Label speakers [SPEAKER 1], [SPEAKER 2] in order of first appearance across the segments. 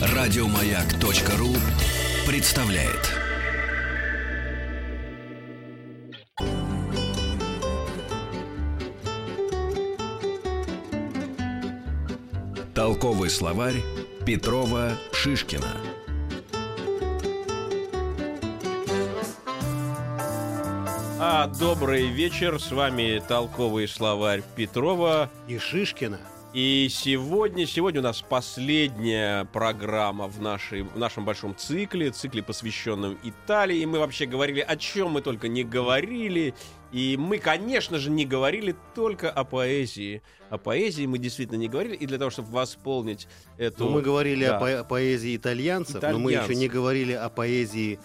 [SPEAKER 1] Радиомаяк.ру представляет. Толковый словарь Петрова Шишкина.
[SPEAKER 2] А, добрый вечер, с вами толковый словарь Петрова.
[SPEAKER 3] И Шишкина.
[SPEAKER 2] И сегодня, сегодня у нас последняя программа в, нашей, в нашем большом цикле, цикле, посвященном Италии. И мы вообще говорили, о чем мы только не говорили. И мы, конечно же, не говорили только о поэзии. О поэзии мы действительно не говорили. И для того, чтобы восполнить эту...
[SPEAKER 3] Ну, мы говорили
[SPEAKER 2] Да.
[SPEAKER 3] о по- поэзии итальянцев, но мы еще
[SPEAKER 2] Итальянцев.
[SPEAKER 3] не говорили о поэзии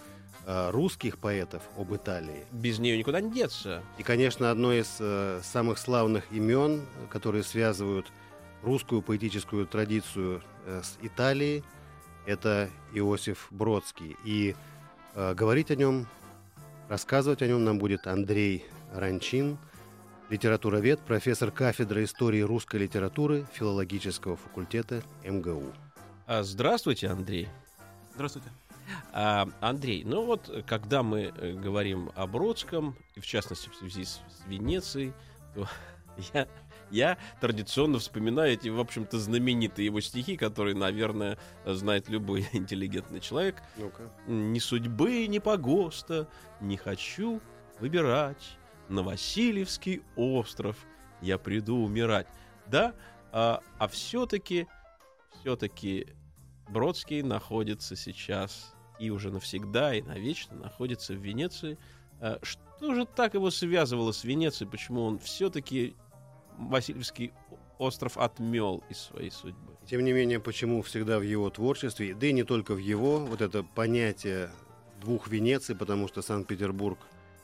[SPEAKER 3] э, русских поэтов об Италии.
[SPEAKER 2] Без нее никуда не деться.
[SPEAKER 3] И, конечно, одно из э, самых славных имен, которые связывают русскую поэтическую традицию э, с Италией, это Иосиф Бродский. И э, говорить о нем, рассказывать о нем нам будет Андрей Ранчин, литературовед, профессор кафедры истории русской литературы филологического факультета МГУ.
[SPEAKER 2] А, Здравствуйте, Андрей.
[SPEAKER 4] Здравствуйте.
[SPEAKER 2] А, Андрей, ну вот, когда мы э, говорим о Бродском, и в частности в связи с Венецией, то я, я традиционно вспоминаю эти, в общем-то, знаменитые его стихи, которые, наверное, знает любой интеллигентный человек.
[SPEAKER 3] Ну-ка.
[SPEAKER 2] «Ни судьбы, ни погоста не хочу выбирать. На Васильевский остров я приду умирать». Да, а, а все-таки, все-таки Бродский находится сейчас и уже навсегда, и навечно находится в Венеции. А Что же так его связывало с Венецией? Почему он все-таки Васильевский остров отмел из своей судьбы?
[SPEAKER 3] Тем не менее, почему всегда в его творчестве, да и не только в его, вот это понятие двух Венеций, потому что Санкт-Петербург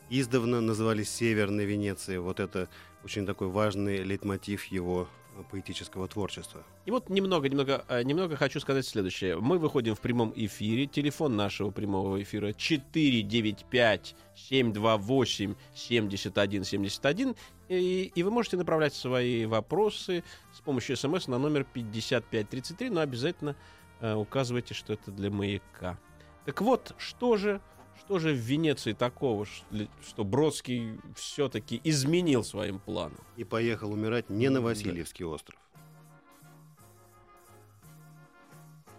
[SPEAKER 3] издавна назывались Северной Венецией, вот это очень такой важный лейтмотив его поэтического творчества.
[SPEAKER 2] И вот немного, немного, э, немного хочу сказать следующее. Мы выходим в прямом эфире. Телефон нашего прямого эфира 495-728-7171. И, и вы можете направлять свои вопросы с помощью смс на номер 5533, но обязательно э, указывайте, что это для маяка. Так вот, что же, что же в Венеции такого, что Бродский все-таки изменил своим планам?
[SPEAKER 3] И поехал умирать не на Васильевский остров.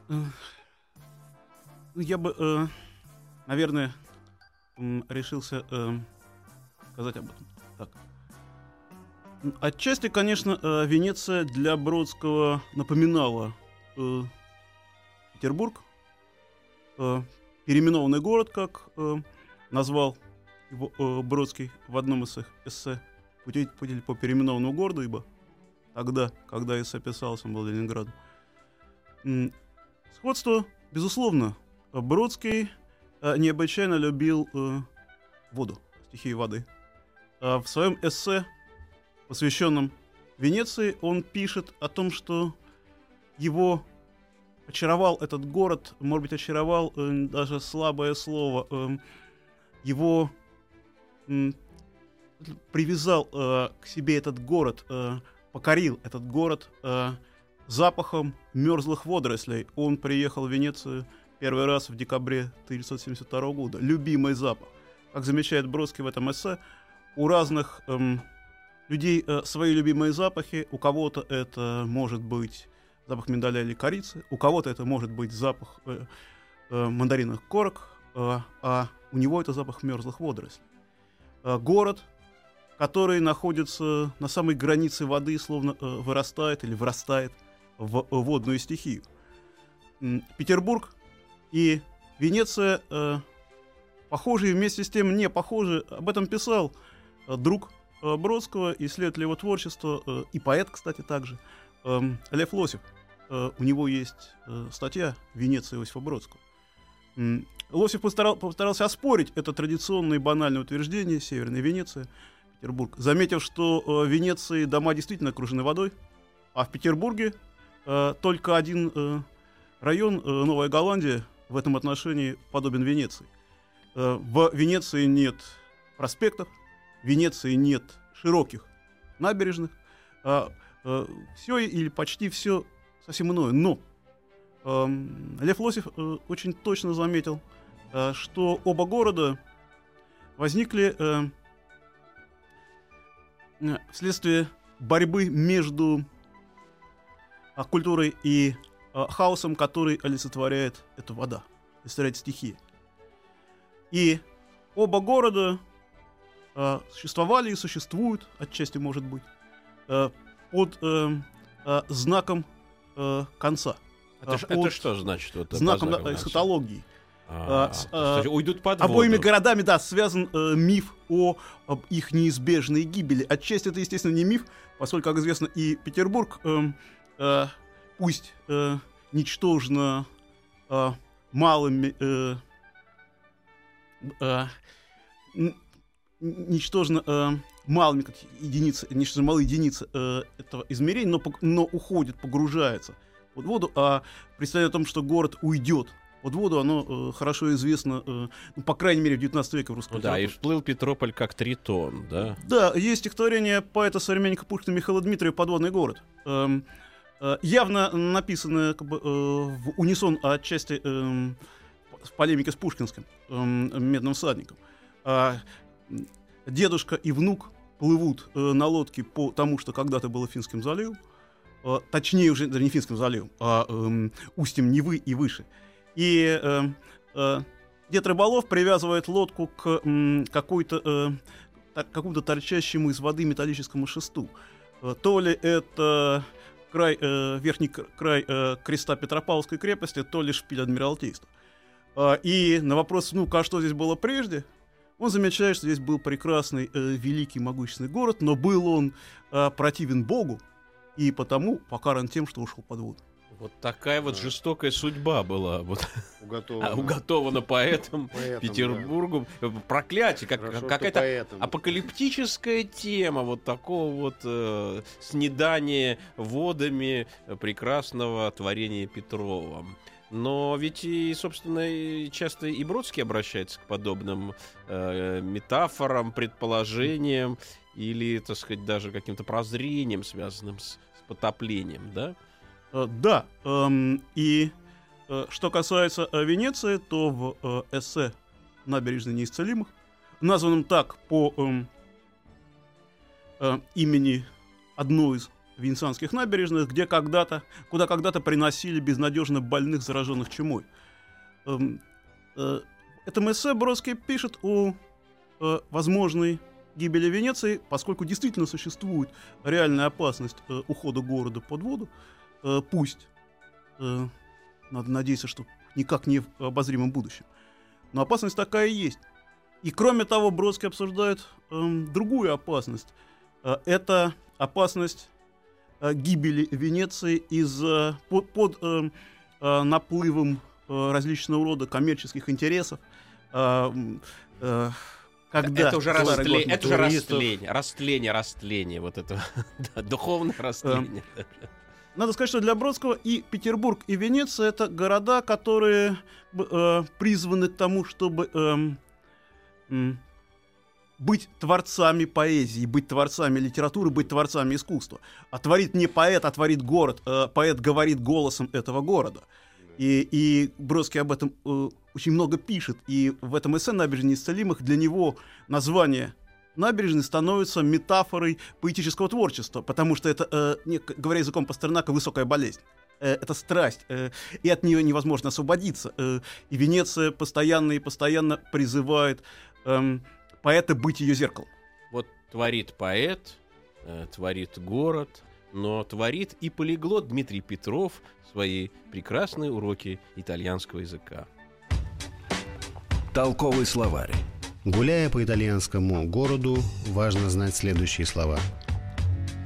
[SPEAKER 4] Э, ну, Я бы, э, наверное, решился э, сказать об этом. Так. Отчасти, конечно, э, Венеция для Бродского напоминала э, Петербург, э, переименованный город, как э, назвал его э, Бродский в одном из своих эссе «Пути, пути по переименованному городу», ибо тогда, когда эссе писалось, он был Ленинградом. Сходство, безусловно. Бродский э, необычайно любил э, воду, стихии воды. А в своем эссе, посвященном Венеции, он пишет о том, что его очаровал этот город, может быть, очаровал э, даже слабое слово, э, его м, привязал э, к себе этот город, э, покорил этот город э, запахом мерзлых водорослей. Он приехал в Венецию первый раз в декабре 1972 года. Любимый запах. Как замечает Бродский в этом эссе, у разных эм, людей э, свои любимые запахи. У кого-то это может быть запах миндаля или корицы, у кого-то это может быть запах э, э, мандариновых корок, э, а у него это запах мерзлых водорослей. Э, город, который находится на самой границе воды, словно э, вырастает или вырастает в э, водную стихию. Петербург и Венеция э, похожи и вместе с тем не похожи. Об этом писал э, друг э, Бродского, исследователь его творчества, э, и поэт, кстати, также, Лев Лосев. Э, у него есть э, статья «Венеция Иосифа Бродского». Лосев постарал- постарался оспорить это традиционное и банальное утверждение Северной Венеции, Петербург, заметив, что э, в Венеции дома действительно окружены водой, а в Петербурге только один район, Новая Голландия, в этом отношении подобен Венеции. В Венеции нет проспектов, в Венеции нет широких набережных. Э, все или почти все совсем иное. Но эм, Лев Лосев э, очень точно заметил, э, что оба города возникли э, э, вследствие борьбы между а, культурой и а, хаосом, который олицетворяет эта вода, олицетворяет стихия. И оба города а, существовали и существуют, отчасти может быть, а, под а, а, знаком а, конца.
[SPEAKER 2] Это, ж-
[SPEAKER 4] под
[SPEAKER 2] это что значит? Вот,
[SPEAKER 4] знаком да, эсхатологии.
[SPEAKER 2] А,
[SPEAKER 4] А, с- а,
[SPEAKER 2] уйдут под
[SPEAKER 4] Обоими
[SPEAKER 2] воду.
[SPEAKER 4] городами, да, связан э, миф о об их неизбежной гибели. Отчасти это, естественно, не миф, поскольку, как известно, и Петербург, эм, э, пусть э, ничтожно э, малыми, э, э, ничтожно э, малыми как единицы, ничтожно малые единицы э, этого измерения, но, но уходит, погружается под воду, а представление о том, что город уйдет под воду, оно э, хорошо известно, э, ну, по крайней мере, в 19 веке в русской
[SPEAKER 2] Ну да, и всплыл Петрополь как тритон, да?
[SPEAKER 4] Да, есть стихотворение поэта-современника Пушкина Михаила Дмитриева «Подводный город». Эм, э, явно написанное как бы, э, в унисон отчасти эм, в полемике с Пушкинским эм, «Медным всадником». М, дедушка и внук плывут э, на лодке по тому, что когда-то было Финским заливом, э, точнее уже даже не Финским заливом, а эм, устьем Невы и выше. И эм, э, дед Рыболов привязывает лодку к м, какой-то э, какому-то торчащему из воды металлическому шесту. Э, То ли это край, э, верхний край э, креста Петропавловской крепости, то ли шпиль Адмиралтейства. А, И на вопрос, ну, а что здесь было прежде, он замечает, что здесь был прекрасный, э, великий, могущественный город, но был он э, противен Богу, и потому покаран тем, что ушел под воду.
[SPEAKER 2] Вот такая вот
[SPEAKER 3] Да.
[SPEAKER 2] жестокая судьба была вот,
[SPEAKER 3] Уготовано.
[SPEAKER 2] а, уготована поэтом
[SPEAKER 3] Поэтому,
[SPEAKER 2] Петербургу. Проклятие,
[SPEAKER 3] да.
[SPEAKER 2] как,
[SPEAKER 3] Хорошо, что
[SPEAKER 2] какая-то апокалиптическая тема вот такого вот э, снедания водами прекрасного творения Петрова. Но ведь и, собственно, и часто и Бродский обращается к подобным э, метафорам, предположениям или, так сказать, даже каким-то прозрением, связанным с, с потоплением, да?
[SPEAKER 4] Э, Да, эм, и э, что касается э, Венеции, то в эссе «Набережная неисцелимых», названном так по эм, имени одной из венецианских набережных, где когда-то, куда когда-то приносили безнадежно больных, зараженных чумой. Эм, э, в этом эссе Бродский пишет о возможной гибели Венеции, поскольку действительно существует реальная опасность ухода города под воду, Э, пусть. Э, надо надеяться, что никак не в обозримом будущем. Но опасность такая есть. И кроме того, Бродский обсуждает эм, другую опасность. Э, это опасность э, гибели Венеции из-за под, под, эм, э, наплывом э, различного рода коммерческих интересов. Э, э, когда
[SPEAKER 2] это уже, растле- это уже растление, растление, растление, вот это духовное растление.
[SPEAKER 4] Надо сказать, что для Бродского и Петербург, и Венеция это города, которые э, призваны к тому, чтобы эм, м, быть творцами поэзии, быть творцами литературы, быть творцами искусства. А творит не поэт, а творит город. Э, поэт говорит голосом этого города. И, и Бродский об этом э, очень много пишет. И в этом эссе «Набережные неисцелимых» для него название набережной становится метафорой поэтического творчества, потому что это, э, говоря языком Пастернака, высокая болезнь. Э, это страсть, э, и от нее невозможно освободиться. Э, и Венеция постоянно и постоянно призывает эм, поэта быть ее зеркалом.
[SPEAKER 2] Вот творит поэт, творит город, но творит и полиглот Дмитрий Петров свои прекрасные уроки итальянского языка.
[SPEAKER 1] Толковый словарь.
[SPEAKER 3] Гуляя по итальянскому городу, важно знать следующие слова.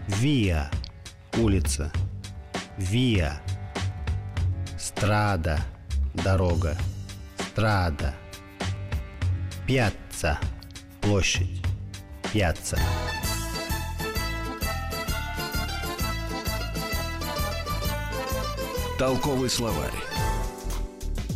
[SPEAKER 3] Виа – улица. Виа – страда – дорога. Страда. Пьяцца – площадь. Пьяцца.
[SPEAKER 1] Толковый словарь.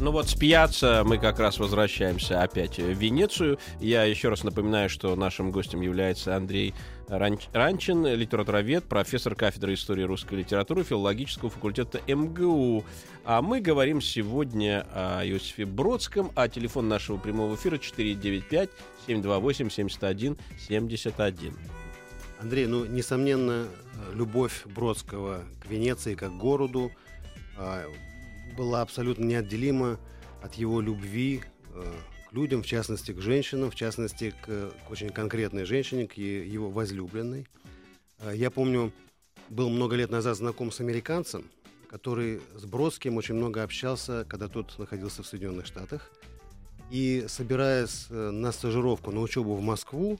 [SPEAKER 2] Ну вот с пьяца мы как раз возвращаемся опять в Венецию. Я еще раз напоминаю, что нашим гостем является Андрей Ранч- Ранчин, литературовед, профессор кафедры истории русской литературы филологического факультета МГУ. А мы говорим сегодня о Иосифе Бродском, а телефон нашего прямого эфира 495-728-71-71.
[SPEAKER 3] Андрей, ну, несомненно, любовь Бродского к Венеции как городу а, была абсолютно неотделима от его любви э, к людям, в частности, к женщинам, в частности, к, к очень конкретной женщине, к его возлюбленной. Э, Я помню, был много лет назад знаком с американцем, который с Бродским очень много общался, когда тот находился в Соединенных Штатах. И собираясь э, на стажировку, на учебу в Москву,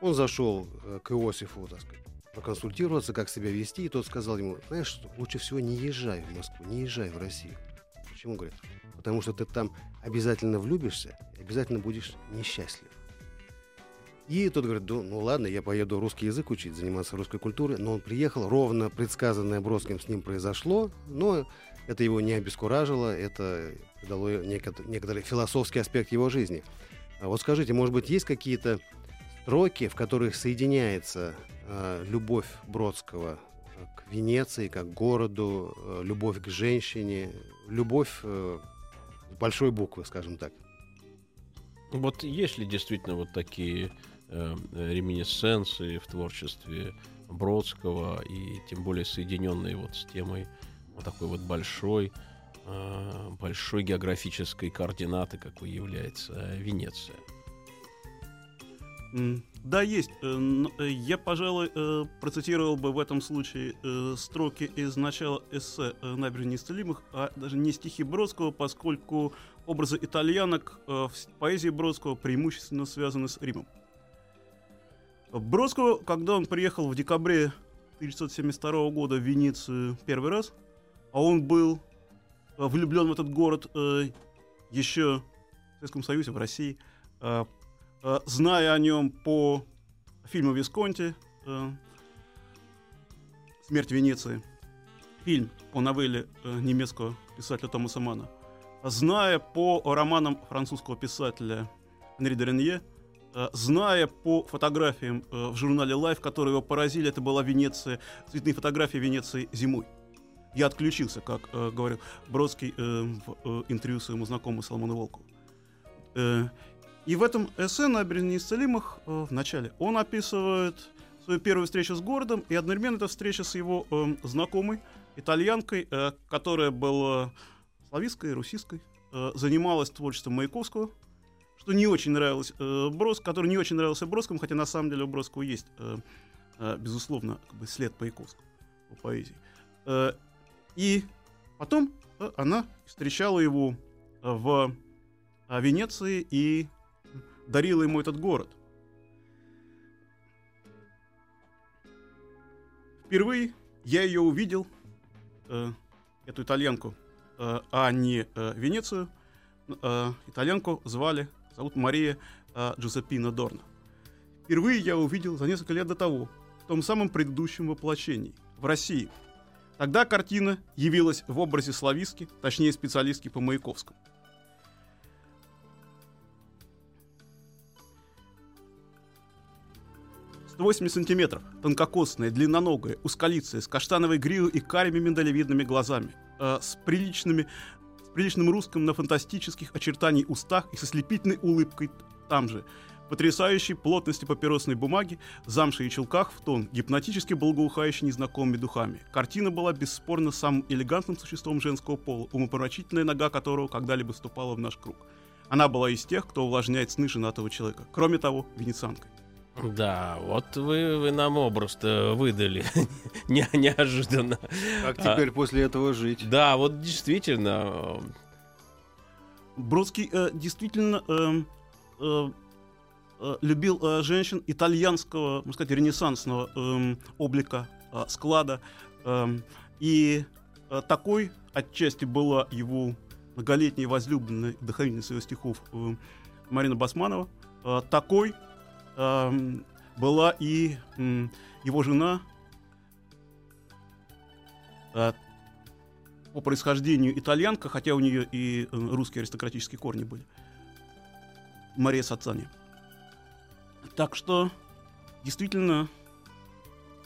[SPEAKER 3] он зашел к Иосифу, так сказать, проконсультироваться, как себя вести, и тот сказал ему, знаешь, лучше всего не езжай в Москву, не езжай в Россию. Почему, говорит? Потому что ты там обязательно влюбишься обязательно будешь несчастлив. И тот говорит, ну, ну ладно, я поеду русский язык учить, заниматься русской культурой. Но он приехал, ровно предсказанное Бродским с ним произошло, но это его не обескуражило, это придало некотор- некоторый философский аспект его жизни. А вот скажите, может быть, есть какие-то строки, в которых соединяется э, любовь Бродского к Венеции, как к городу, э, любовь к женщине, любовь э, с большой буквы, скажем так.
[SPEAKER 2] Вот есть ли действительно вот такие э, реминесценции в творчестве Бродского и тем более соединенные вот с темой вот такой вот большой, э, большой географической координаты, какой является Венеция?
[SPEAKER 4] Да, есть. Э, э, Я, пожалуй, э, процитировал бы в этом случае строки из начала эссе «Набережные неисцелимых», а даже не стихи Бродского, поскольку образы итальянок в поэзии Бродского преимущественно связаны с Римом. Бродского, когда он приехал в декабре 1972 года в Венецию первый раз, а он был влюблен в этот город еще в Советском Союзе, в России, э, зная о нем по фильму Висконти э, «Смерть Венеции», фильм по новелле э, немецкого писателя Томаса Мана, зная по романам французского писателя Анри де Ренье, э, зная по фотографиям в журнале Life, которые его поразили, это была Венеция, цветные фотографии Венеции зимой. Я отключился, как э, говорил Бродский в интервью своему знакомому Соломону Волкову. Э, и в этом эссе на неисцелимых э, в начале он описывает свою первую встречу с городом, и одновременно это встреча с его э, знакомой, итальянкой, э, которая была славистской, русистской, э, занималась творчеством Маяковского, что не очень нравилось э, Брос, который не очень нравился Бродскому, хотя на самом деле у Бродского есть, э, э, безусловно, как бы след Маяковского по поэзии. Э, и потом э, она встречала его э, в э, Венеции и дарила ему этот город. Впервые я ее увидел, э, эту итальянку, э, а не э, Венецию. Э, итальянку звали, зовут Мария э, Джузеппина Дорна. Впервые я увидел за несколько лет до того, в том самом предыдущем воплощении, в России. Тогда картина явилась в образе славистки, точнее специалистки по Маяковскому. 180 сантиметров, тонкокосная, длинноногая, узколицая, с каштановой гривой и карими миндалевидными глазами, э, с приличными, с приличным русским на фантастических очертаний устах и со слепительной улыбкой там же, потрясающей плотности папиросной бумаги, замше и челках в тон, гипнотически благоухающей незнакомыми духами. Картина была бесспорно самым элегантным существом женского пола, умопомрачительная нога которого когда-либо ступала в наш круг. Она была из тех, кто увлажняет сны женатого человека. Кроме того, венецианкой.
[SPEAKER 2] Да, вот вы, вы нам образ-то выдали Не- неожиданно.
[SPEAKER 3] Как
[SPEAKER 2] А.
[SPEAKER 3] теперь после этого жить?
[SPEAKER 2] Да, вот действительно.
[SPEAKER 4] Бродский э, действительно эм, э, э, любил э, женщин итальянского, можно сказать, ренессансного эм, облика, э, склада. Эм, и э, такой отчасти была его многолетняя возлюбленная, и вдохновительница его стихов э, Марина Басманова. Э, такой была и его жена, э, по происхождению итальянка, хотя у нее и э, русские аристократические корни были. Мария Сацани. Так что, действительно,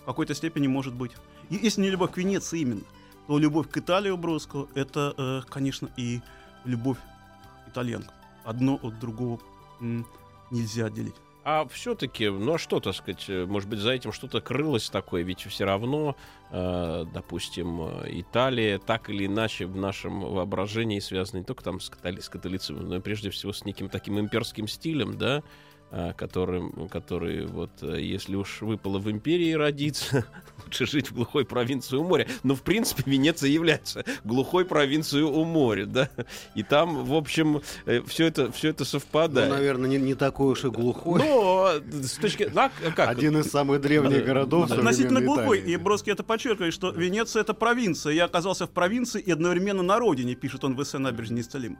[SPEAKER 4] в какой-то степени может быть. Если не любовь к Венеции именно, то любовь к Италии у Бродского — это, э, конечно, и любовь к итальянкам. Одно от другого нельзя отделить.
[SPEAKER 2] А все-таки, ну а что, так сказать, э, может быть, за этим что-то крылось такое, ведь все равно, э, допустим, Италия так или иначе в нашем воображении связана не только там с, католи- с католицизмом, но и прежде всего с неким таким имперским стилем, да, которым, который вот, э, если уж выпало в империи родиться, лучше жить в глухой провинции у моря. Но, в принципе, Венеция является глухой провинцией у моря, да, и там, в общем, все это, все это
[SPEAKER 3] Ну,
[SPEAKER 2] совпадает.
[SPEAKER 3] наверное, не, не такой уж и глухой.
[SPEAKER 2] Но с точки... ну, а как?
[SPEAKER 3] Один из самых древних городов
[SPEAKER 4] Относительно глухой,
[SPEAKER 3] Италии.
[SPEAKER 4] и Бродский это подчеркивает, что Венеция — это провинция. Я оказался в провинции и одновременно на родине, пишет он в эссе «Набережная неисцелима».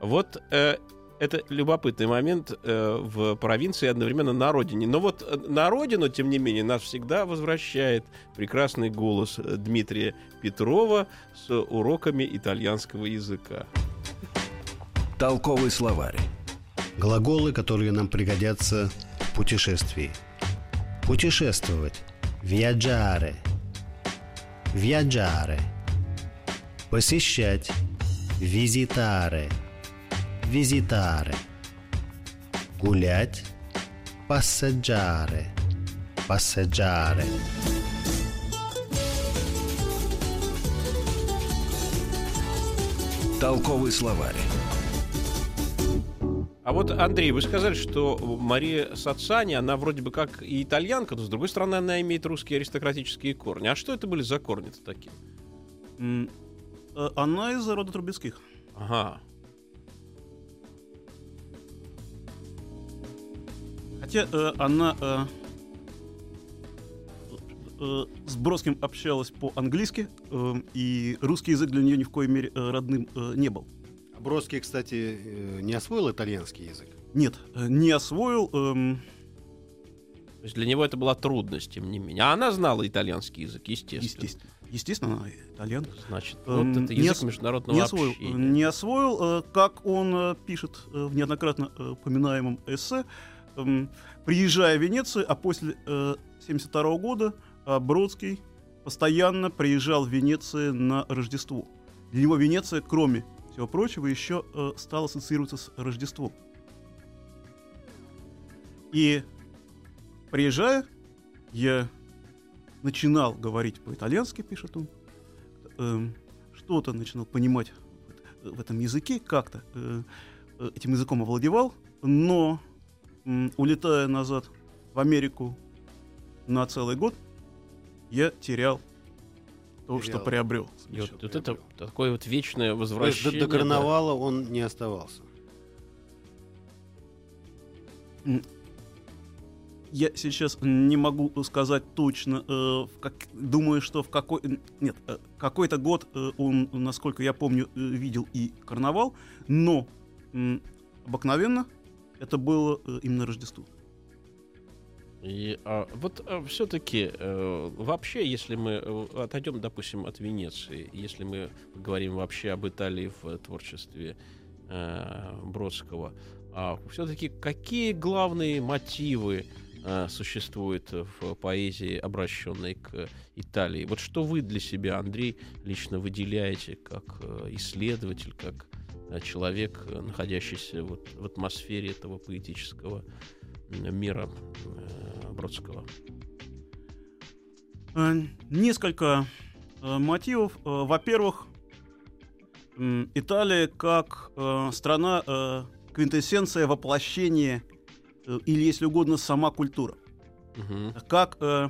[SPEAKER 2] Вот э, это любопытный момент э, в провинции одновременно на родине. Но вот э, на родину, тем не менее, нас всегда возвращает прекрасный голос э, Дмитрия Петрова с уроками итальянского языка.
[SPEAKER 1] Толковый словарь.
[SPEAKER 3] Глаголы, которые нам пригодятся в путешествии. Путешествовать. Viaggiare. Viaggiare. Посещать. Visitare. Visitare. Гулять. Passeggiare. Passeggiare.
[SPEAKER 1] Толковый словарь.
[SPEAKER 2] А вот, Андрей, вы сказали, что Мария Сацани, она вроде бы как и итальянка, но, с другой стороны, она имеет русские аристократические корни. А что это были за корни-то такие?
[SPEAKER 4] Э, Она из рода Трубецких.
[SPEAKER 2] Ага.
[SPEAKER 4] Хотя э, она э, э, с Бродским общалась по-английски, э, и русский язык для нее ни в коей мере родным не был.
[SPEAKER 3] Бродский, кстати, не освоил итальянский язык.
[SPEAKER 4] Нет, не освоил. эм,
[SPEAKER 2] То есть для него это была трудность, тем не менее. А она знала итальянский язык, естественно.
[SPEAKER 4] естественно. Естественно, она итальянка.
[SPEAKER 2] Значит,
[SPEAKER 4] Эм,
[SPEAKER 2] вот это
[SPEAKER 4] не
[SPEAKER 2] язык
[SPEAKER 4] ос-
[SPEAKER 2] международного
[SPEAKER 4] Не освоил,
[SPEAKER 2] общения.
[SPEAKER 4] не освоил, как он пишет в неоднократно упоминаемом эссе, приезжая в Венецию, а после 1972 года э, Бродский постоянно приезжал в Венецию на Рождество. Для него Венеция, кроме всего прочего, еще э, стала ассоциироваться с Рождеством. И приезжая, я начинал говорить по-итальянски, пишет он, эм, что-то начинал понимать в этом языке, как-то э, э, этим языком овладевал, но улетая назад в Америку на целый год, я терял то, что
[SPEAKER 3] Терял.
[SPEAKER 4] приобрел.
[SPEAKER 2] И вот, вот это такое вот вечное
[SPEAKER 3] до,
[SPEAKER 2] возвращение.
[SPEAKER 3] до
[SPEAKER 2] да.
[SPEAKER 3] карнавала он не оставался.
[SPEAKER 4] Я сейчас не могу сказать точно, э, в как- думаю, что в какой... Нет, э, какой-то год э, он, насколько я помню, э, видел и карнавал, но обыкновенно это было э, именно Рождество.
[SPEAKER 2] И, а, вот все-таки вообще, если мы э, отойдем, допустим, от Венеции, если мы говорим вообще об Италии в э, творчестве э, Бродского, все-таки какие главные мотивы э, существуют в поэзии, обращенной к Италии? Вот что вы для себя, Андрей, лично выделяете как э, исследователь, как э, человек, э, находящийся вот в атмосфере этого поэтического мира э, Бродского?
[SPEAKER 4] Э, Несколько э, мотивов. Э, Во-первых, Италия как э, страна э, квинтэссенция воплощения э, или, если угодно, сама культура.
[SPEAKER 2] Мгм.
[SPEAKER 4] Как э,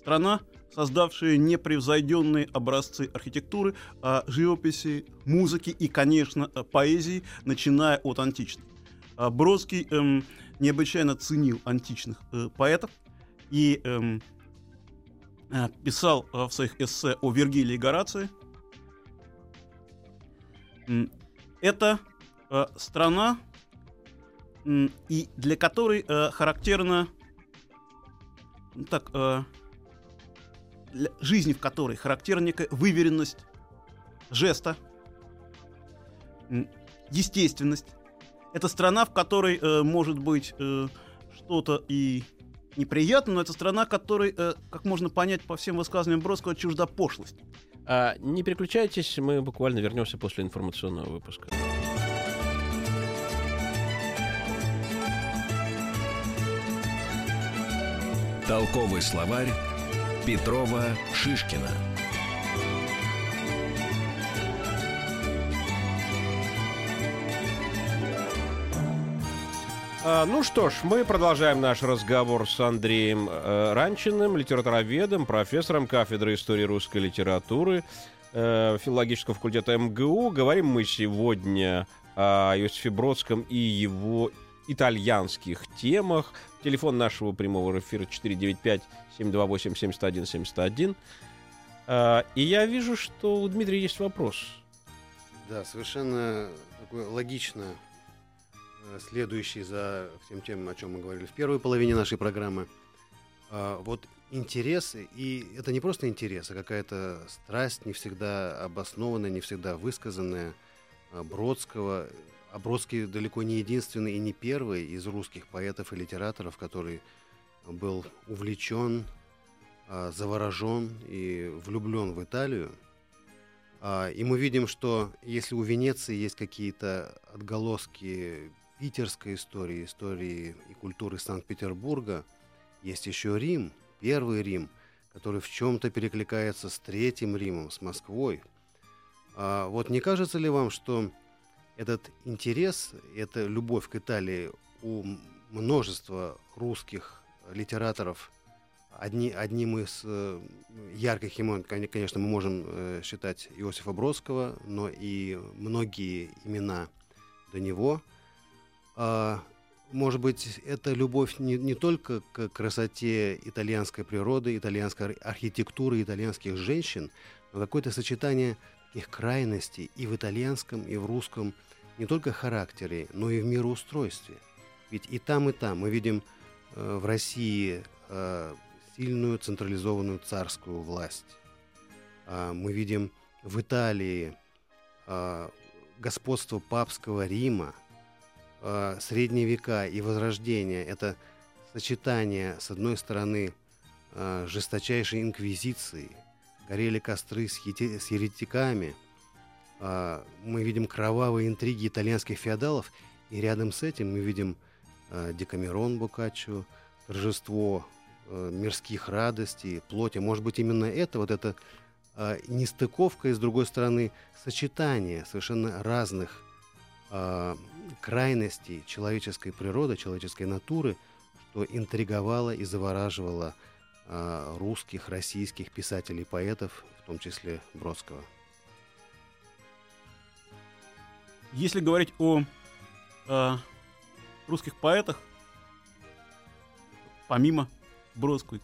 [SPEAKER 4] страна, создавшая непревзойденные образцы архитектуры, а, живописи, музыки и, конечно, э, поэзии, начиная от античной. А Бродский эм, необычайно ценил античных э, поэтов и эм, э, писал э, в своих эссе о Вергилии и Горации. Это э, страна, м, и для которой э, характерно ну, так, э, жизни в которой характерна некая выверенность жеста, естественность. Это страна, в которой э, может быть э, что-то и неприятно, но это страна, которой, э, как можно понять по всем высказываниям Бродского, чужда пошлость.
[SPEAKER 2] А, не переключайтесь, мы буквально вернемся после информационного выпуска.
[SPEAKER 1] Толковый словарь Петрова Шишкина.
[SPEAKER 2] А, ну что ж, мы продолжаем наш разговор с Андреем э, Ранчиным, литературоведом, профессором кафедры истории русской литературы э, филологического факультета МГУ. Говорим мы сегодня о Иосифе Бродском и его итальянских темах. Телефон нашего прямого эфира 495-728-7171. А, и я вижу, что у Дмитрия есть вопрос.
[SPEAKER 3] Да, совершенно такое логично э, следующий за всем тем, о чем мы говорили в первой половине нашей программы. А, Вот интересы, и это не просто интерес, а какая-то страсть, не всегда обоснованная, не всегда высказанная а, Бродского. Бродский далеко не единственный и не первый из русских поэтов и литераторов, который был увлечен, а, заворожен и влюблен в Италию. А, И мы видим, что если у Венеции есть какие-то отголоски питерской истории, истории и культуры Санкт-Петербурга, есть еще Рим, первый Рим, который в чем-то перекликается с Третьим Римом, с Москвой. А вот не кажется ли вам, что этот интерес, эта любовь к Италии у множества русских литераторов одни, одним из э, ярких имен, коне- конечно, мы можем э, считать Иосифа Бродского, но и многие имена до него. А, может быть, это любовь не, не только к красоте итальянской природы, итальянской ар- архитектуры, итальянских женщин, но какое-то сочетание их крайностей и в итальянском, и в русском не только характере, но и в мироустройстве. Ведь и там, и там мы видим э, в России э, сильную централизованную царскую власть. А, мы видим в Италии а, господство папского Рима, а, средние века и возрождение. Это сочетание, с одной стороны, а, жесточайшей инквизиции, горели костры с, ети- с еретиками, а, мы видим кровавые интриги итальянских феодалов, и рядом с этим мы видим а, Декамерон Боккаччо, торжество э, мирских радостей, плоти. Может быть, именно это, вот эта а, нестыковка и, с другой стороны, сочетание совершенно разных а, крайностей человеческой природы, человеческой натуры, что интриговало и завораживало а, русских, российских писателей, поэтов, в том числе Бродского.
[SPEAKER 4] Если говорить о э, русских поэтах, помимо Бродского,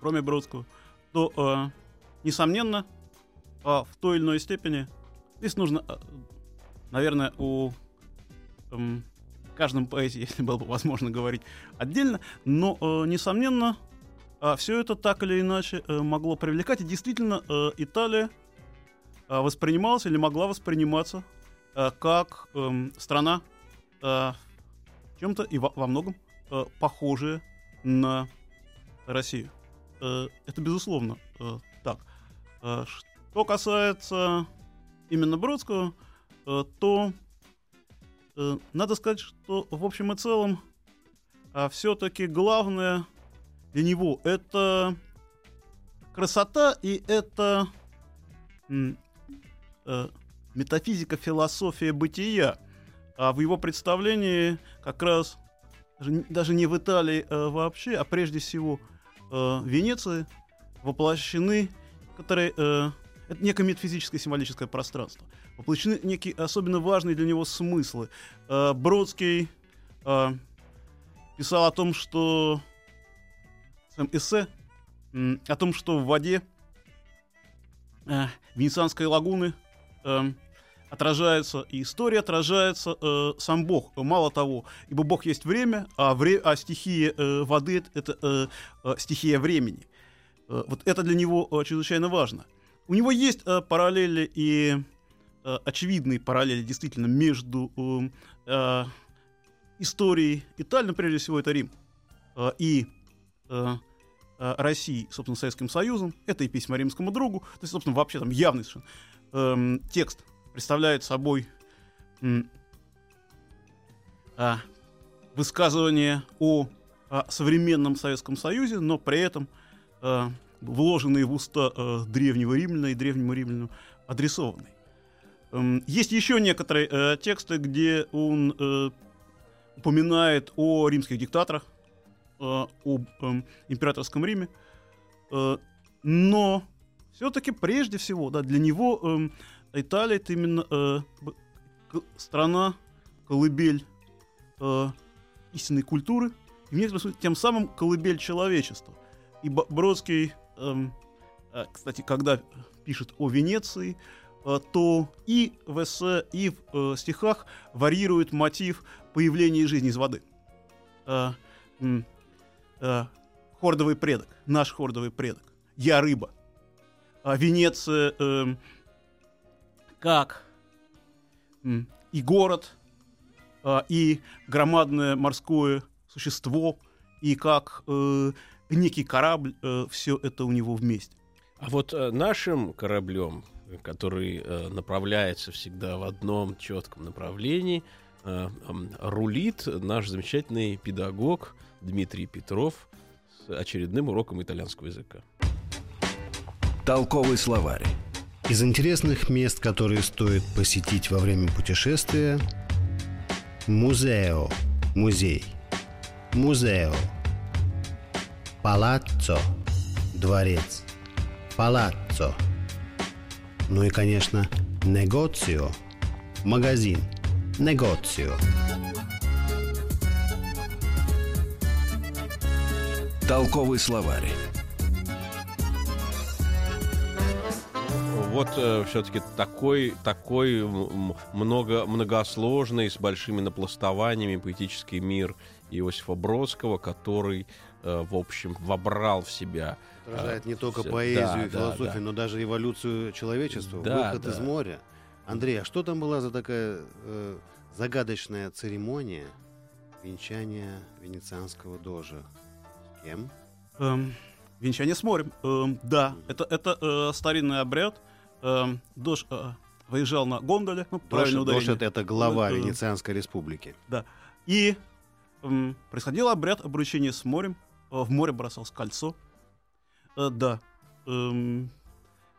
[SPEAKER 4] кроме Бродского, то, э, несомненно, э, в той или иной степени здесь нужно, э, наверное, о эм, каждом поэте, если было бы возможно говорить отдельно, но, э, несомненно, все это так или иначе э, могло привлекать. И действительно, э, Италия э, воспринималась или могла восприниматься э, как эм, страна чем-то и во, во многом похожая на Россию. Это безусловно так. Что касается именно Бродского, то надо сказать, что в общем и целом э, все-таки главное для него это красота и это э, метафизика, философия бытия. А в его представлении как раз даже не- в Италии э, вообще, а прежде всего э, в Венеции воплощены, которые э, это некое метафизическое символическое пространство. Воплощены некие особенно важные для него смыслы. Э, Бродский э, писал о том, что эссе о том, что в воде э, Венецианской лагуны э, отражается и история, отражается э, сам Бог. Мало того, ибо Бог есть время, а, вре- а стихия э, воды — это э, э, стихия времени. Э, вот это для него э, чрезвычайно важно. у него есть э, параллели и э, очевидные параллели действительно между э, э, историей Италии, но прежде всего это Рим, э, и э, э, Россией, собственно, Советским Союзом. Это и письма римскому другу. То есть, собственно, вообще там явный совершенно эм, текст представляет собой м, а, высказывание о, о современном Советском Союзе, но при этом а, вложенные в уста а, древнего римляна и древнему римляну адресованные. Эм, есть еще некоторые э, тексты, где он э, упоминает о римских диктаторах, э, об э, императорском Риме, э, но все-таки прежде всего, да, для него э, Италия это именно э, страна, колыбель э, истинной культуры, и в некотором смысле тем самым колыбель человечества. И Бродский, эм, э, кстати, когда пишет о Венеции, э, то и в эссе, и в э, стихах варьирует мотив появления жизни из воды. Э, э, хордовый предок, наш хордовый предок. Я рыба. А Венеция э, как э, и город, э, и громадное морское существо, и как э, некий корабль, э, все это у него вместе.
[SPEAKER 2] А вот э, нашим кораблем, который э, направляется всегда в одном четком направлении, э, э, рулит наш замечательный педагог Дмитрий Петров с очередным уроком итальянского языка.
[SPEAKER 1] Толковый словарь.
[SPEAKER 3] Из интересных мест, которые стоит посетить во время путешествия, музео, музей, музео, палаццо, дворец, палаццо, ну и, конечно, негоцио, магазин, негоцио.
[SPEAKER 1] Толковый словарь.
[SPEAKER 2] вот э, все-таки такой, такой много, многосложный, с большими напластованиями поэтический мир Иосифа Бродского, который, э, в общем, вобрал в себя...
[SPEAKER 3] Отражает не только все, поэзию да, и философию, да, да. но даже эволюцию человечества, да, выход да. из моря. Андрей, а что там была за такая э, загадочная церемония венчания венецианского дожа? Кем?
[SPEAKER 4] Эм, венчание с морем. Эм, да, это, это э, старинный обряд, э, Дож э, выезжал на гондоле. Ну,
[SPEAKER 3] Дож, Дож это, это глава э, Венецианской республики.
[SPEAKER 4] Да. И э, происходил обряд обручения с морем. Э, в море бросалось кольцо. Э, да. Э,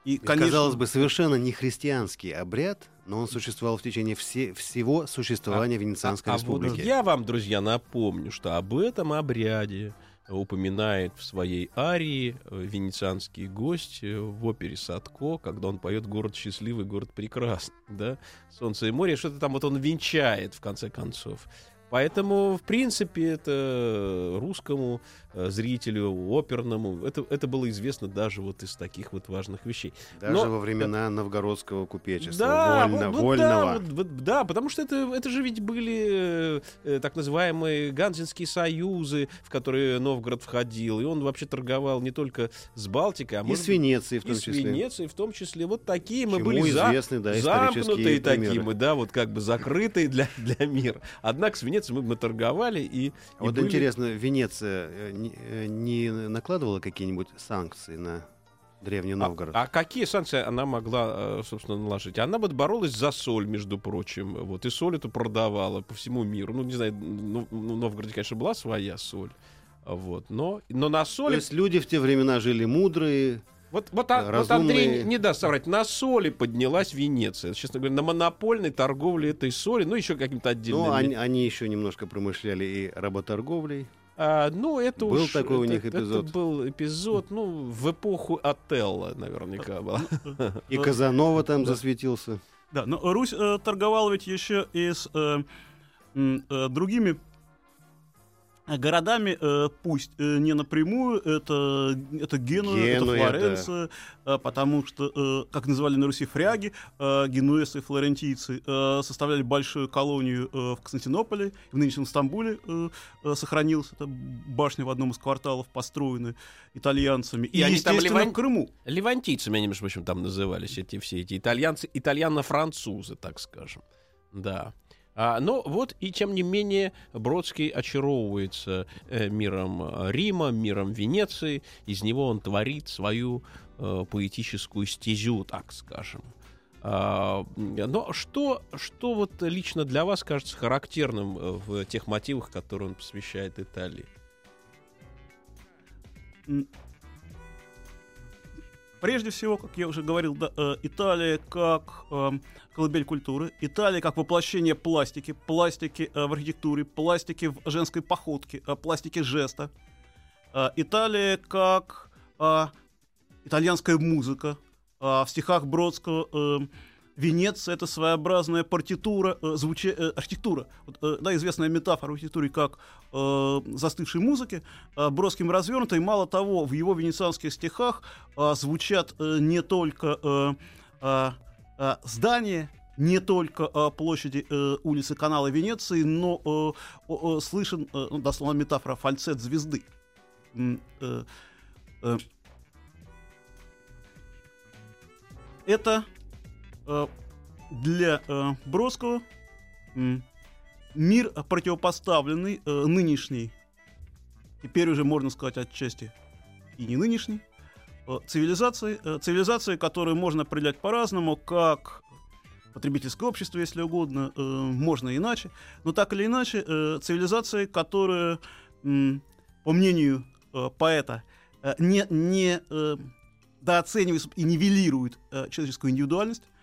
[SPEAKER 3] и, конечно... Казалось бы, совершенно не христианский обряд, но он существовал в течение все, всего существования а, Венецианской
[SPEAKER 2] а,
[SPEAKER 3] республики.
[SPEAKER 2] А вот я вам, друзья, напомню, что об этом обряде упоминает в своей арии э, венецианский гость э, в опере Садко, когда он поет «Город счастливый, город прекрасный», да, «Солнце и море», что-то там вот он венчает, в конце концов. Поэтому, в принципе, это русскому э, зрителю, оперному, это, это было известно даже вот из таких вот важных вещей.
[SPEAKER 3] Даже Но, во времена да, новгородского купечества, да, вольно, вот, вольного.
[SPEAKER 2] Да, вот, да, потому что это, это же ведь были э, так называемые ганзинские союзы, в которые Новгород входил, и он вообще торговал не только с Балтикой, а
[SPEAKER 3] и с Венецией в том
[SPEAKER 2] и
[SPEAKER 3] числе.
[SPEAKER 2] с Венецией в том числе. Вот такие
[SPEAKER 3] Чему
[SPEAKER 2] мы были
[SPEAKER 3] известны, за, да,
[SPEAKER 2] замкнутые такие мы, да, вот как бы закрытые для, для мира. Однако с Венецией Венеции мы, мы торговали и... и
[SPEAKER 3] вот были... интересно, Венеция э, не, э, не накладывала какие-нибудь санкции на Древний Новгород.
[SPEAKER 2] А, а какие санкции она могла, э, собственно, наложить? Она вот боролась за соль, между прочим, вот, и соль эту продавала по всему миру. Ну, не знаю, ну, в Новгороде, конечно, была своя соль, вот, но, но на соль...
[SPEAKER 3] То есть люди в те времена жили мудрые,
[SPEAKER 2] вот, вот, а, вот Андрей не даст соврать. На соли поднялась Венеция. Честно говоря, на монопольной торговле этой соли, ну, еще каким-то отдельным... Ну,
[SPEAKER 3] они, они еще немножко промышляли и работорговлей.
[SPEAKER 2] А, ну, это
[SPEAKER 3] был
[SPEAKER 2] уж,
[SPEAKER 3] такой
[SPEAKER 2] это,
[SPEAKER 3] у них эпизод.
[SPEAKER 2] Это был эпизод, ну, в эпоху Отелла, наверняка был.
[SPEAKER 3] И Казанова там засветился.
[SPEAKER 4] Да, но Русь э, торговала ведь еще и с э, э, другими А Городами э, пусть э, не напрямую, это, это Генуя, это
[SPEAKER 3] Генуя,
[SPEAKER 4] Флоренция, э, потому что, э, как называли на Руси фряги, э, генуэзцы и флорентийцы э, составляли большую колонию э, в Константинополе, в нынешнем Стамбуле э, э, сохранилась эта башня в одном из кварталов, построенная итальянцами, и,
[SPEAKER 2] И они там ливан-
[SPEAKER 4] в Крыму.
[SPEAKER 2] Левантийцами они, между прочим, там назывались, эти все эти итальянцы, итальяно-французы, так скажем. Да. А, но вот и тем не менее Бродский очаровывается э, миром э, Рима, миром Венеции. Из него он творит свою э, поэтическую стезю, так скажем. А, но что, что вот лично для вас кажется характерным э, в тех мотивах, которые он посвящает Италии?
[SPEAKER 4] Прежде всего, как я уже говорил, да, э, Италия как э, колыбель культуры, Италия как воплощение пластики, пластики э, в архитектуре, пластики в женской походке, э, пластики жеста. Э, Италия как э, итальянская музыка. Э, в стихах Бродского э, Венеция это своеобразная партитура, э, звуча- э, архитектура. Вот, э, да, известная метафора в архитектуре как э, застывшей музыки, э, Бродским развернутой. Мало того, в его венецианских стихах э, звучат э, не только э, э, э, здания, не только э, площади э, улицы канала Венеции, но э, о, слышен, э, ну, дословно метафора, фальцет звезды. Э, э, это э, для э, Бродского мир э, противопоставленный э, нынешний, теперь уже можно сказать отчасти и не нынешний, э, цивилизации, э, цивилизации, которые можно определять по-разному, как потребительское общество, если угодно, э, можно иначе, но так или иначе, э, цивилизации, которые, по мнению э, поэта, э, не, не э, дооценивают и нивелируют э, человеческую индивидуальность, э,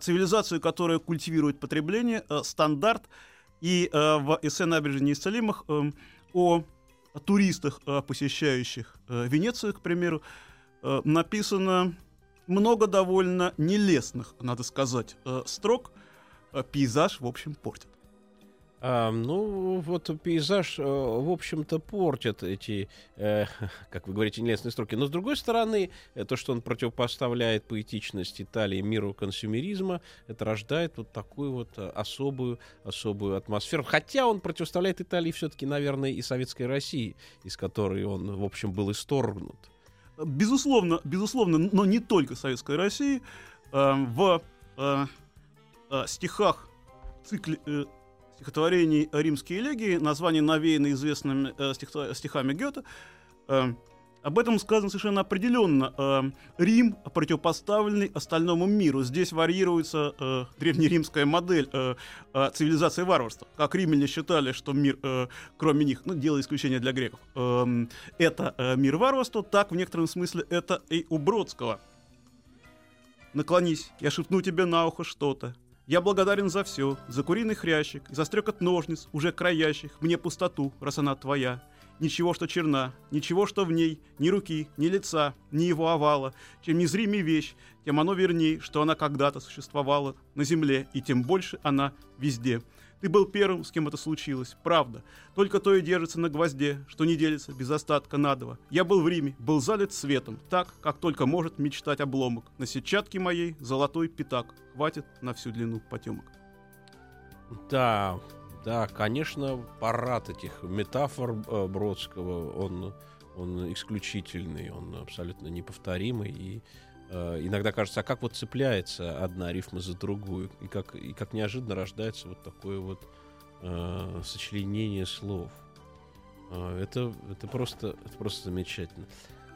[SPEAKER 4] цивилизацию, которая культивирует потребление, э, стандарт, и э, в эссе «Набережные неисцелимых» э, о туристах, э, посещающих э, Венецию, к примеру, э, написано много довольно нелестных, надо сказать, э, строк. Э, Пейзаж, в общем, портит.
[SPEAKER 2] А, ну, вот пейзаж, э, в общем-то, портит эти, э, как вы говорите, нелестные строки. Но, с другой стороны, э, то, что он противопоставляет поэтичность Италии миру консюмеризма, это рождает вот такую вот э, особую, особую атмосферу. Хотя он противоставляет Италии все-таки, наверное, и Советской России, из которой он, в общем, был исторгнут.
[SPEAKER 4] Безусловно, безусловно, но не только Советской России. Э, В э, стихах цикле стихотворений «Римские элегии», название навеяно известными э, стихами Гёте, э, об этом сказано совершенно определенно. Э, Рим противопоставленный остальному миру. Здесь варьируется э, древнеримская модель э, э, цивилизации варварства. Как римляне считали, что мир, э, кроме них, ну, делая исключение для греков, эм, это э, мир варварства, так в некотором смысле это и у Бродского. Наклонись, я шепну тебе на ухо что-то. Я благодарен за все, за куриный хрящик, за стрекот ножниц, уже краящих, мне пустоту, раз она твоя. Ничего, что черна, ничего, что в ней, ни руки, ни лица, ни его овала. Чем незримей вещь, тем оно верней, что она когда-то существовала на земле, и тем больше она везде. Ты был первым, с кем это случилось, правда. Только то и держится на гвозде, что не делится без остатка надого. Я был в Риме, был залит светом, так, как только может мечтать обломок. На сетчатке моей золотой пятак, хватит на всю длину потемок.
[SPEAKER 2] Да, да, конечно, парад этих метафор э, Бродского, он, он исключительный, он абсолютно неповторимый. И иногда кажется, а как вот цепляется одна рифма за другую, и как, и как неожиданно рождается вот такое вот э, сочленение слов. Э, это, это, просто, это просто замечательно.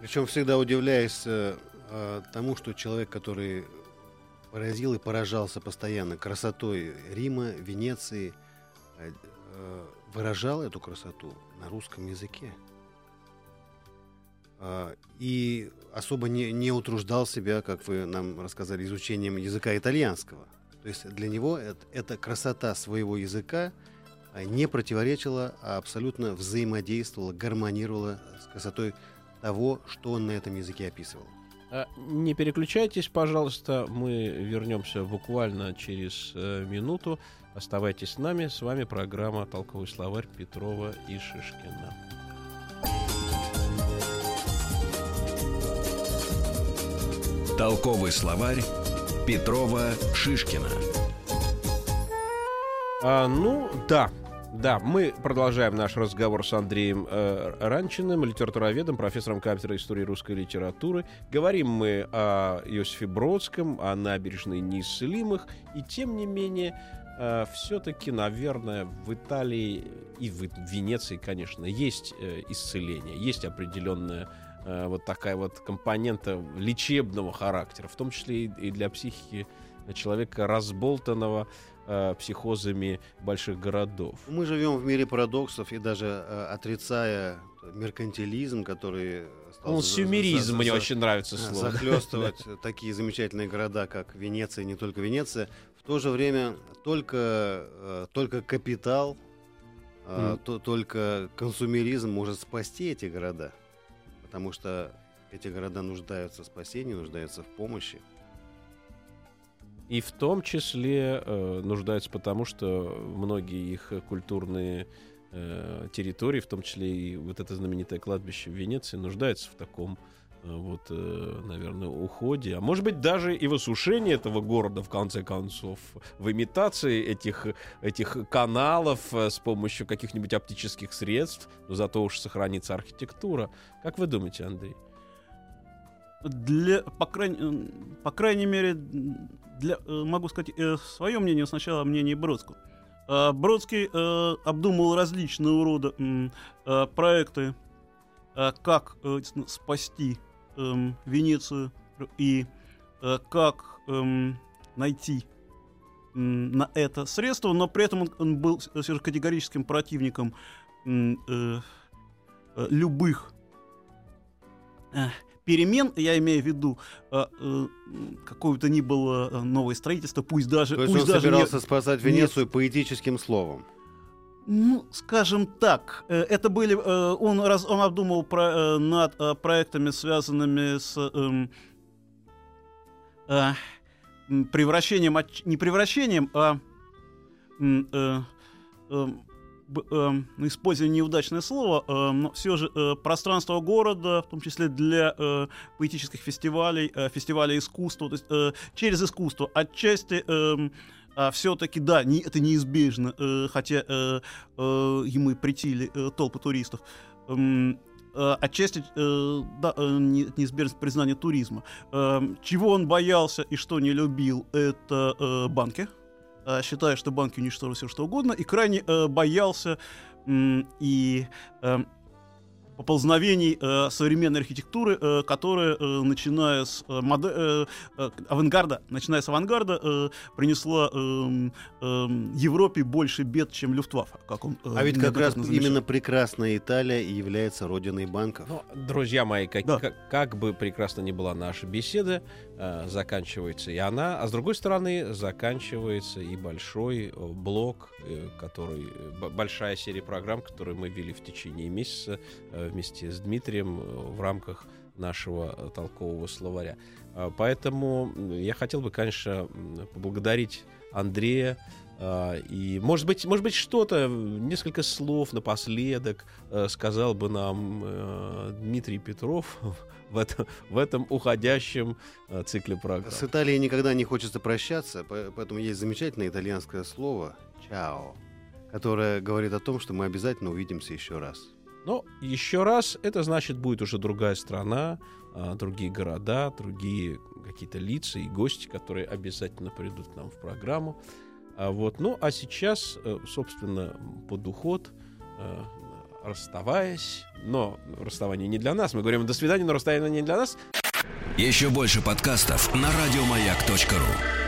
[SPEAKER 3] Причем всегда удивляюсь э, э, тому, что человек, который поразил и поражался постоянно красотой Рима, Венеции, э, э, выражал эту красоту на русском языке. А, И особо не, не утруждал себя, как вы нам рассказали, изучением языка итальянского. То есть для него это, эта красота своего языка а, не противоречила, а абсолютно взаимодействовала, гармонировала с красотой того, что он на этом языке описывал.
[SPEAKER 2] А, Не переключайтесь, пожалуйста, мы вернемся буквально через э, минуту. Оставайтесь с нами. С вами программа «Толковый словарь» Петрова и Шишкина.
[SPEAKER 1] Толковый словарь Петрова Шишкина.
[SPEAKER 2] А, ну, да. Да, мы продолжаем наш разговор с Андреем э, Ранчиным, литературоведом, профессором кафедры истории русской литературы. Говорим мы о Иосифе Бродском, о набережной неисцелимых, и тем не менее, э, все-таки, наверное, в Италии и в Венеции, конечно, есть э, исцеление, есть определенная э, вот такая вот компонента лечебного характера, в том числе и, и для психики человека разболтанного, э, психозами больших городов.
[SPEAKER 3] Мы живем в мире парадоксов и даже э, отрицая меркантилизм, который
[SPEAKER 2] стал ну, сюмеризм мне очень нравится слово.
[SPEAKER 3] Захлестывать такие замечательные города, как Венеция, не только Венеция. В то же время только, э, только капитал, mm. то, только консумеризм может спасти эти города. Потому что эти города нуждаются в спасении, нуждаются в помощи.
[SPEAKER 2] И в том числе э, нуждаются потому, что многие их культурные э, территории, в том числе и вот это знаменитое кладбище в Венеции, нуждаются в таком вот, э, наверное, уходе, а может быть даже и в осушении этого города, в конце концов, в имитации этих, этих каналов э, с помощью каких-нибудь оптических средств, но зато уж сохранится архитектура. Как вы думаете, Андрей?
[SPEAKER 4] Для, по, крайней, по крайней мере, для, э, могу сказать э, свое мнение, сначала мнение Бродского. Э, Бродский э, обдумал различного рода э, проекты, э, как э, спасти э, Венецию и э, как э, найти э, на это средство, но при этом он, он был же категорическим противником э, э, любых э, перемен, я имею в виду э, э, какое-то ни было э, новое строительство, пусть даже...
[SPEAKER 3] То есть
[SPEAKER 4] пусть
[SPEAKER 3] он
[SPEAKER 4] даже
[SPEAKER 3] собирался
[SPEAKER 4] не,
[SPEAKER 3] спасать Венецию не... поэтическим словом?
[SPEAKER 4] Ну, скажем так, э, это были... Он, раз, он обдумал про, над проектами, связанными с эм, превращением, не превращением, а э, э, э, используя неудачное слово, э, но все же э, пространство города, в том числе для э, поэтических фестивалей, э, фестивалей искусства, то есть э, через искусство, отчасти э, а все-таки, да, не, это неизбежно, э, хотя э, э, ему и притили э, толпы туристов. Э, отчасти э, да, э, неизбежность признания туризма. Э, чего он боялся и что не любил, это э, банки. Э, считая, что банки уничтожат все что угодно, и крайне э, боялся и э, поползновений э, современной архитектуры, э, которая, э, начиная с э, моде- э, э, авангарда, начиная с авангарда, э, принесла э, э, Европе больше бед, чем Люфтваффе, как он.
[SPEAKER 3] Э, а ведь как раз замечал. именно прекрасная Италия и является родиной банков.
[SPEAKER 2] Ну, друзья мои, как, да. как, как бы прекрасно ни была наша беседа, э, заканчивается и она, а с другой стороны заканчивается и большой э, блок, э, который э, большая серия программ, которую мы вели в течение месяца. Э, вместе с Дмитрием э, в рамках нашего э, толкового словаря. А, поэтому я хотел бы, конечно, поблагодарить Андрея а, и, может быть, может быть, что-то, несколько слов напоследок э, сказал бы нам Дмитрий Петров в этом, в этом уходящем цикле программ.
[SPEAKER 3] С Италией никогда не хочется прощаться, поэтому есть замечательное итальянское слово «чао», которое говорит о том, что мы обязательно увидимся еще раз.
[SPEAKER 2] Но еще раз, это значит, будет уже другая страна, а, другие города, другие какие-то лица и гости, которые обязательно придут к нам в программу. А вот, ну, а сейчас, э, собственно, под уход, э, расставаясь, но расставание не для нас, мы говорим до свидания, но расставание не для нас.
[SPEAKER 1] Еще больше подкастов на радиомаяк.ру